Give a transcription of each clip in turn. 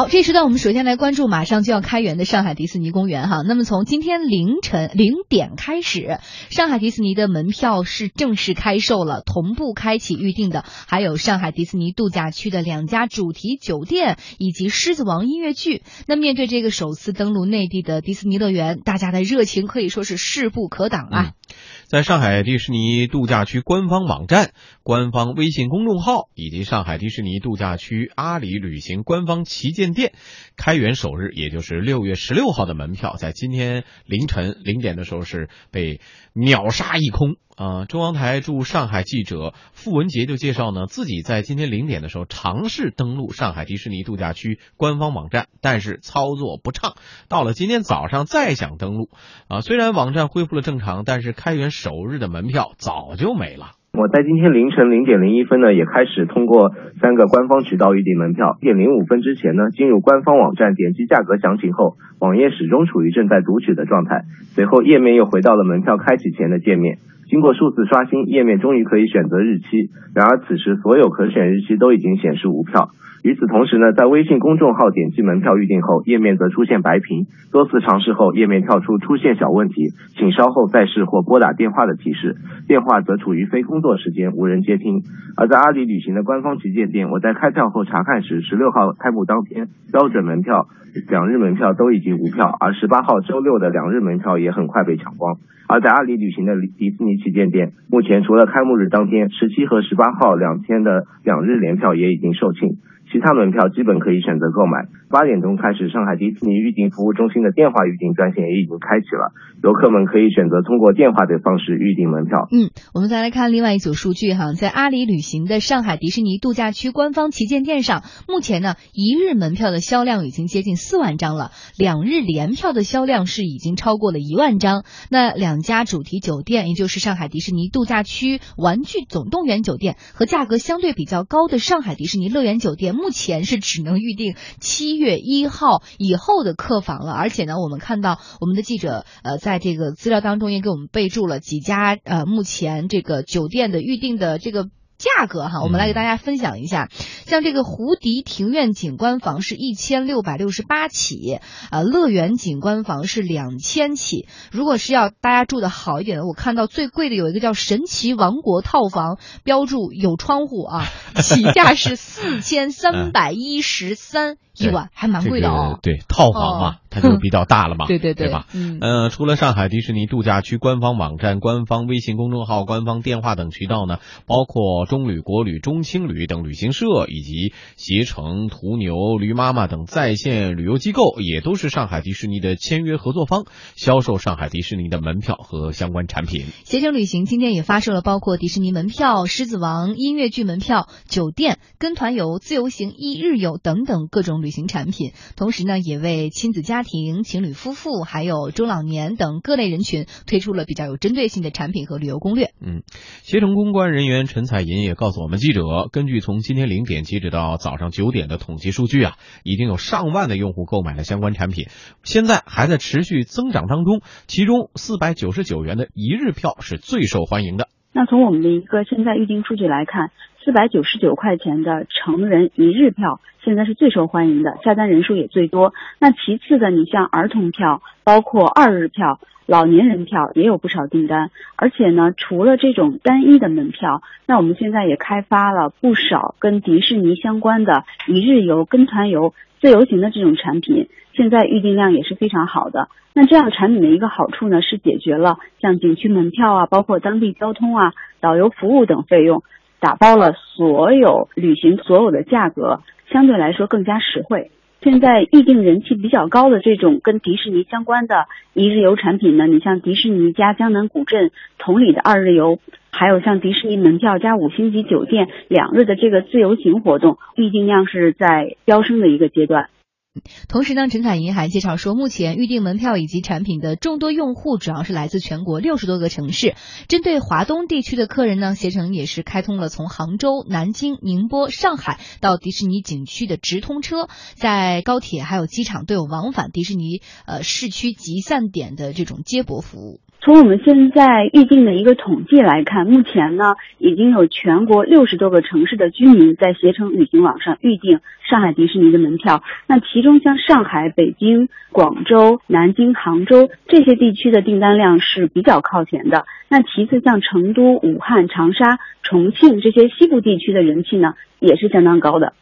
好，这时段我们首先来关注马上就要开园的上海迪士尼公园哈。那么从今天凌晨零点开始，上海迪士尼的门票是正式开售了，同步开启预定的还有上海迪士尼度假区的两家主题酒店以及狮子王音乐剧。那面对这个首次登陆内地的迪士尼乐园，大家的热情可以说是势不可挡啊。在上海迪士尼度假区官方网站、官方微信公众号以及上海迪士尼度假区阿里旅行官方旗舰店，开园首日，也就是六月十六号的门票，在今天凌晨零点的时候是被秒杀一空。啊！中央台驻上海记者傅文杰就介绍呢，自己在今天零点的时候尝试登录上海迪士尼度假区官方网站，但是操作不畅。到了今天早上再想登录啊，虽然网站恢复了正常，但是开园首日的门票早就没了。我在今天凌晨零点零一分呢，也开始通过三个官方渠道预订门票。点零五分之前呢，进入官方网站点击价格详情后，网页始终处于正在读取的状态。随后页面又回到了门票开启前的界面。经过数次刷新，页面终于可以选择日期。然而此时所有可选日期都已经显示无票。与此同时呢，在微信公众号点击门票预订后，页面则出现白屏。多次尝试后，页面跳出出现小问题，请稍后再试或拨打电话的提示。电话则处于非工作时间，无人接听。而在阿里旅行的官方旗舰店，我在开票后查看时，十六号开幕当天标准门票两日门票都已经无票，而十八号周六的两日门票也很快被抢光。而在阿里旅行的迪士尼旗舰店，目前除了开幕日当天十七和十八号两天的两日联票也已经售罄。其他门票基本可以选择购买。八点钟开始，上海迪士尼预订服务中心的电话预订专线也已经开启了，游客们可以选择通过电话的方式预订门票。嗯，我们再来看另外一组数据哈，在阿里旅行的上海迪士尼度假区官方旗舰店上，目前呢一日门票的销量已经接近四万张了，两日联票的销量是已经超过了一万张。那两家主题酒店，也就是上海迪士尼度假区玩具总动员酒店和价格相对比较高的上海迪士尼乐园酒店。目前是只能预定七月一号以后的客房了，而且呢，我们看到我们的记者呃，在这个资料当中也给我们备注了几家呃，目前这个酒店的预定的这个。价格哈，我们来给大家分享一下，像这个胡迪庭院景观房是一千六百六十八起，啊，乐园景观房是两千起。如果是要大家住的好一点的，我看到最贵的有一个叫神奇王国套房，标注有窗户啊，起价是四千三百一十三 一晚，还蛮贵的哦。对，套房嘛。它就比较大了嘛，对对对，对吧？嗯，呃，除了上海迪士尼度假区官方网站、官方微信公众号、官方电话等渠道呢，包括中旅、国旅、中青旅等旅行社以及携程、途牛、驴妈妈等在线旅游机构，也都是上海迪士尼的签约合作方，销售上海迪士尼的门票和相关产品。携程旅行今天也发售了包括迪士尼门票、狮子王音乐剧门票、酒店、跟团游、自由行一日游等等各种旅行产品，同时呢，也为亲子家。家庭、情侣、夫妇，还有中老年等各类人群推出了比较有针对性的产品和旅游攻略。嗯，携程公关人员陈彩银也告诉我们记者，根据从今天零点截止到早上九点的统计数据啊，已经有上万的用户购买了相关产品，现在还在持续增长当中。其中四百九十九元的一日票是最受欢迎的。那从我们的一个现在预订数据来看，四百九十九块钱的成人一日票现在是最受欢迎的，下单人数也最多。那其次的，你像儿童票，包括二日票、老年人票也有不少订单。而且呢，除了这种单一的门票，那我们现在也开发了不少跟迪士尼相关的一日游、跟团游、自由行的这种产品。现在预订量也是非常好的。那这样产品的一个好处呢，是解决了像景区门票啊，包括当地交通啊、导游服务等费用，打包了所有旅行所有的价格，相对来说更加实惠。现在预订人气比较高的这种跟迪士尼相关的一日游产品呢，你像迪士尼加江南古镇同里的二日游，还有像迪士尼门票加五星级酒店两日的这个自由行活动，预订量是在飙升的一个阶段。同时呢，陈彩银还介绍说，目前预订门票以及产品的众多用户主要是来自全国六十多个城市。针对华东地区的客人呢，携程也是开通了从杭州、南京、宁波、上海到迪士尼景区的直通车，在高铁还有机场都有往返迪士尼呃市区集散点的这种接驳服务。从我们现在预定的一个统计来看，目前呢已经有全国六十多个城市的居民在携程旅行网上预定上海迪士尼的门票。那其中像上海、北京、广州、南京、杭州这些地区的订单量是比较靠前的。那其次像成都、武汉、长沙、重庆这些西部地区的人气呢也是相当高的。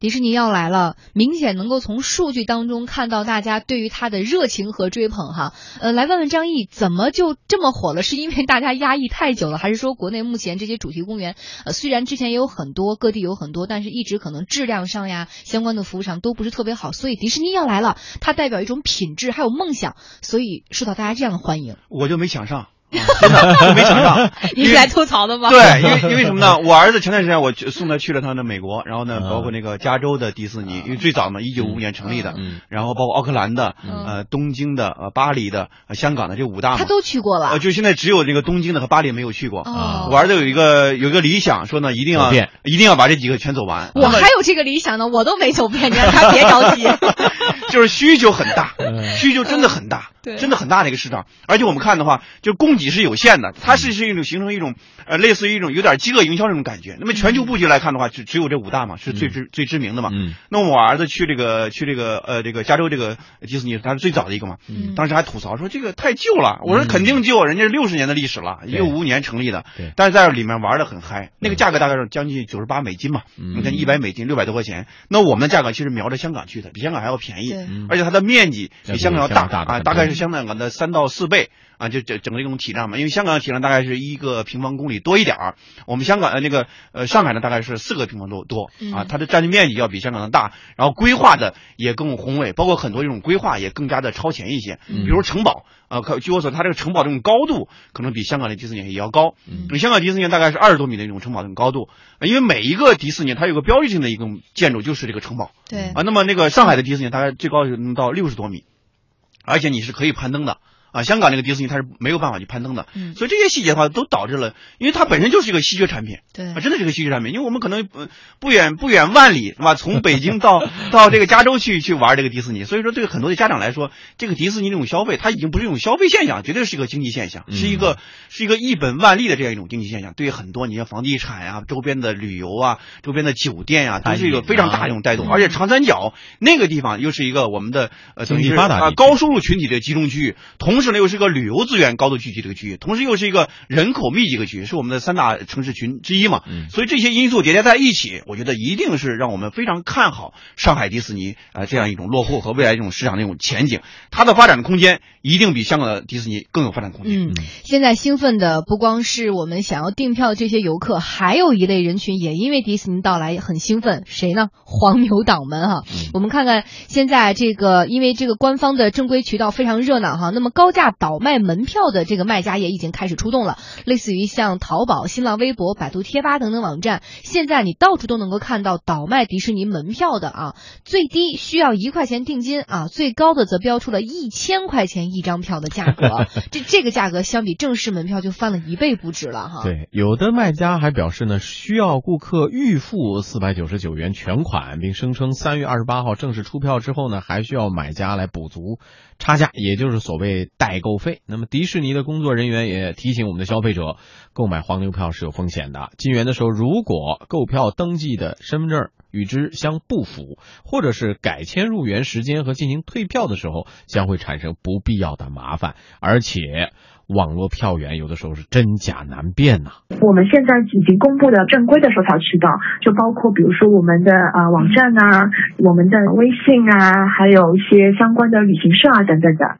迪士尼要来了，明显能够从数据当中看到大家对于它的热情和追捧哈。呃，来问问张毅，怎么就这么火了？是因为大家压抑太久了，还是说国内目前这些主题公园，呃，虽然之前也有很多，各地有很多，但是一直可能质量上呀，相关的服务上都不是特别好。所以迪士尼要来了，它代表一种品质还有梦想，所以受到大家这样的欢迎。我就没抢上。真的就没想到，你是来吐槽的吗？对，因为因为什么呢？我儿子前段时间我送他去了趟那美国，然后呢，包括那个加州的迪士尼，因为最早嘛，一九五五年成立的，然后包括奥克兰的、呃东京的、呃巴黎的、香港的这五大，他都去过了。就现在只有这个东京的和巴黎没有去过。我儿子有一个有一个理想，说呢一定要一定要把这几个全走完。我还有这个理想呢，我都没走遍，你让他别着急。就是需求很大，需求真的很大。真的很大的一个市场，而且我们看的话，就供给是有限的，它是是一种形成一种呃类似于一种有点饥饿营销这种感觉。那么全球布局来看的话，只只有这五大嘛，是最知最知名的嘛。嗯。那我儿子去这个去这个呃这个加州这个迪士尼，他是最早的一个嘛。嗯。当时还吐槽说这个太旧了，我说肯定旧，人家是六十年的历史了，一九五五年成立的。对。但是在里面玩的很嗨，那个价格大概是将近九十八美金嘛。嗯。你看一百美金六百多块钱，那我们的价格其实瞄着香港去的，比香港还要便宜。对。而且它的面积比香港要大啊，大概是香港的三。到四倍啊，就整整个一种体量嘛，因为香港的体量大概是一个平方公里多一点儿，我们香港的那个呃上海呢大概是四个平方多多啊，它的占地面积要比香港的大，然后规划的也更宏伟，包括很多这种规划也更加的超前一些，比如城堡啊，据我所知，它这个城堡这种高度可能比香港的迪士尼也要高，比香港迪士尼大概是二十多米的一种城堡这种高度，因为每一个迪士尼它有个标志性的一种建筑就是这个城堡，对。啊，那么那个上海的迪士尼大概最高能到六十多米，而且你是可以攀登的。啊，香港那个迪士尼它是没有办法去攀登的，嗯，所以这些细节的话都导致了，因为它本身就是一个稀缺产品，对，啊，真的是个稀缺产品，因为我们可能不不远不远万里是吧？从北京到 到这个加州去去玩这个迪士尼，所以说对很多的家长来说，这个迪士尼这种消费，它已经不是一种消费现象，绝对是一个经济现象，是一个是一个一本万利的这样一种经济现象。对于很多你像房地产呀、周边的旅游啊、周边的酒店呀，都是一个非常大的一种带动。而且长三角那个地方又是一个我们的呃经济发达啊高收入群体的集中区域，同时呢又是个旅游。资源高度聚集这个区域，同时又是一个人口密集的区域，是我们的三大城市群之一嘛。嗯，所以这些因素叠加在一起，我觉得一定是让我们非常看好上海迪士尼啊这样一种落户和未来这种市场的一种前景。它的发展的空间一定比香港的迪士尼更有发展空间。嗯，现在兴奋的不光是我们想要订票的这些游客，还有一类人群也因为迪士尼到来很兴奋，谁呢？黄牛党们哈。嗯我们看看现在这个，因为这个官方的正规渠道非常热闹哈，那么高价倒卖门。门票的这个卖家也已经开始出动了，类似于像淘宝、新浪微博、百度贴吧等等网站，现在你到处都能够看到倒卖迪士尼门票的啊，最低需要一块钱定金啊，最高的则标出了一千块钱一张票的价格，这这个价格相比正式门票就翻了一倍不止了哈。对，有的卖家还表示呢，需要顾客预付四百九十九元全款，并声称三月二十八号正式出票之后呢，还需要买家来补足差价，也就是所谓代购费。那么迪士尼的工作人员也提醒我们的消费者，购买黄牛票是有风险的。进园的时候，如果购票登记的身份证与之相不符，或者是改签入园时间和进行退票的时候，将会产生不必要的麻烦。而且，网络票源有的时候是真假难辨呐。我们现在已经公布的正规的售票渠道，就包括比如说我们的啊网站啊，我们的微信啊，还有一些相关的旅行社啊等等的。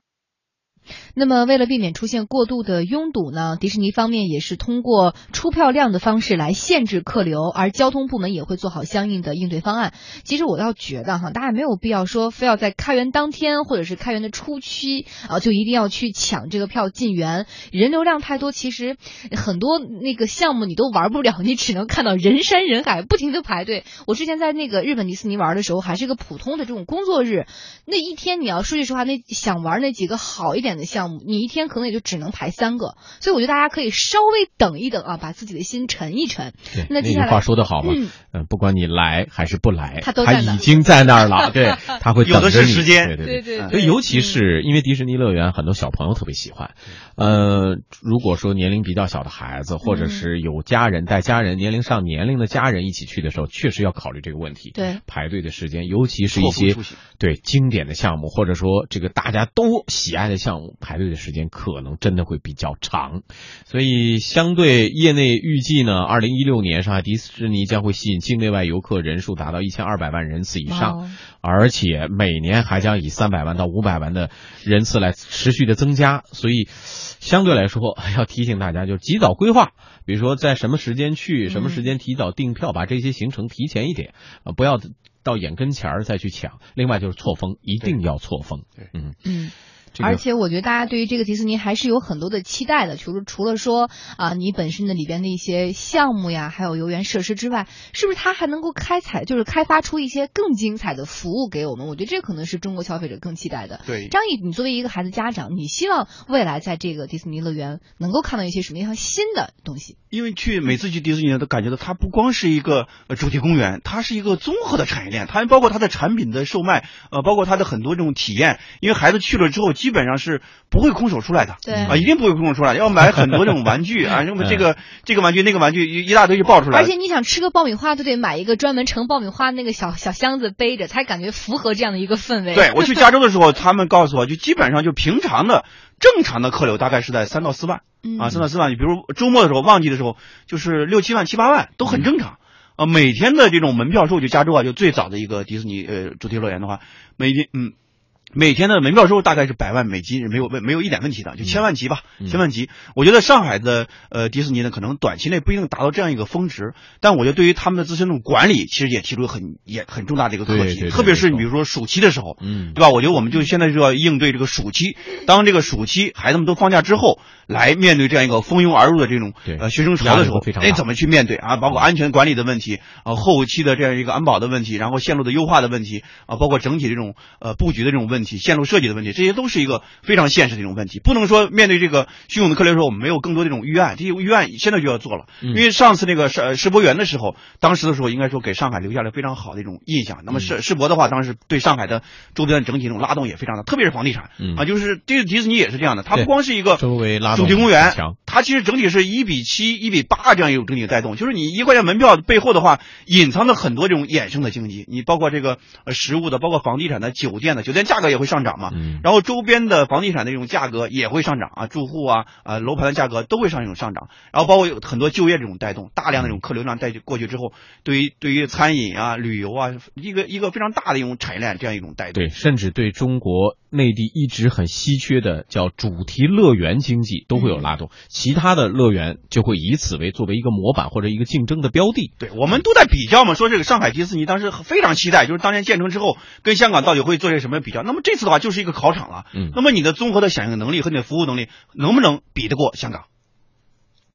那么，为了避免出现过度的拥堵呢，迪士尼方面也是通过出票量的方式来限制客流，而交通部门也会做好相应的应对方案。其实我倒觉得哈，大家没有必要说非要在开园当天或者是开园的初期啊，就一定要去抢这个票进园，人流量太多，其实很多那个项目你都玩不了，你只能看到人山人海，不停的排队。我之前在那个日本迪士尼玩的时候，还是个普通的这种工作日，那一天你要说句实话，那想玩那几个好一点的项目。项目，你一天可能也就只能排三个，所以我觉得大家可以稍微等一等啊，把自己的心沉一沉。对，那接下来句话说得好嘛，嗯嗯，不管你来还是不来，他都已经在那儿了，对，他会有的等着你是时间对对对对所以尤其是因为迪士尼乐园很多小朋友特别喜欢，呃，如果说年龄比较小的孩子，或者是有家人带家人年龄上年龄的家人一起去的时候，确实要考虑这个问题。对排队的时间，尤其是一些对经典的项目，或者说这个大家都喜爱的项目，排队的时间可能真的会比较长。所以，相对业内预计呢，二零一六年上海迪士尼将会吸引境内外游客人数达到一千二百万人次以上。哦而且每年还将以三百万到五百万的人次来持续的增加，所以相对来说要提醒大家，就是及早规划，比如说在什么时间去，什么时间提早订票，把这些行程提前一点，啊，不要到眼跟前儿再去抢。另外就是错峰，一定要错峰。对嗯，嗯。这个而且我觉得大家对于这个迪士尼还是有很多的期待的，除了除了说啊，你本身的里边的一些项目呀，还有游园设施之外，是不是它还能够开采，就是开发出一些更精彩的服务给我们？我觉得这可能是中国消费者更期待的。对张毅，你作为一个孩子家长，你希望未来在这个迪士尼乐园能够看到一些什么样新的东西？因为去每次去迪士尼都感觉到它不光是一个呃主题公园，它是一个综合的产业链，它包括它的产品的售卖，呃，包括它的很多这种体验。因为孩子去了之后，基本上是不会空手出来的，对啊，一定不会空手出来，要买很多这种玩具 啊，什么这个这个玩具那个玩具一一大堆就爆出来了。而且你想吃个爆米花，都得买一个专门盛爆米花那个小小箱子背着，才感觉符合这样的一个氛围。对我去加州的时候，他们告诉我就基本上就平常的正常的客流大概是在三到四万。嗯啊，三到四万，你比如周末的时候、旺季的时候，就是六七万、七八万都很正常。啊，每天的这种门票数，就加州啊，就最早的一个迪士尼呃主题乐园的话，每天嗯。每天的门票收入大概是百万美金，没有没没有一点问题的，就千万级吧，嗯千万级。我觉得上海的呃迪士尼呢，可能短期内不一定达到这样一个峰值，但我觉得对于他们的自身这种管理，其实也提出很也很重大的一个课题，特别是你比如说暑期的时候，嗯对吧？我觉得我们就现在就要应对这个暑期，当这个暑期孩子们都放假之后，来面对这样一个蜂拥而入的这种呃学生潮的时候哎，怎么去面对啊？包括安全管理的问题，啊，后期的这样一个安保的问题，然后线路的优化的问题，啊，包括整体这种呃布局的这种问题，线路设计的问题，这些都是一个非常现实的一种问题。不能说面对这个汹涌的客流的时候，我们没有更多这种预案，这些预案现在就要做了。嗯因为上次那个世世博园的时候，当时的时候应该说给上海留下了非常好的一种印象。那么嗯世世博的话，当时对上海的周边的整体这种拉动也非常大，特别是房地产嗯啊，就是这个迪士尼也是这样的，它不光是一个周围拉动主题公园，它其实整体是一比七、一比八这样一种整体的带动。就是你一块钱门票背后的话，隐藏着很多这种衍生的经济，你包括这个呃食物的，包括房地产的、酒店的，酒店价格也会上涨嘛。嗯然后周边的房地产的这种价格也会上涨啊，住户啊啊楼盘的价格都会上一种上涨，然后包括有很多就业这种带动，大量的这种客流量带过去之后，对于对于餐饮啊、旅游啊，一个一个非常大的一种产业链这样一种带动。对，甚至对中国内地一直很稀缺的叫主题乐园经济都会有拉动，其他的乐园就会以此为作为一个模板或者一个竞争的标的。对，我们都在比较嘛，说这个上海迪士尼当时非常期待，就是当年建成之后跟香港到底会做些什么比较。那么这次的话就是一个考场了，嗯那么你的综合的响应能力和你的服务能力能不能比得过香港？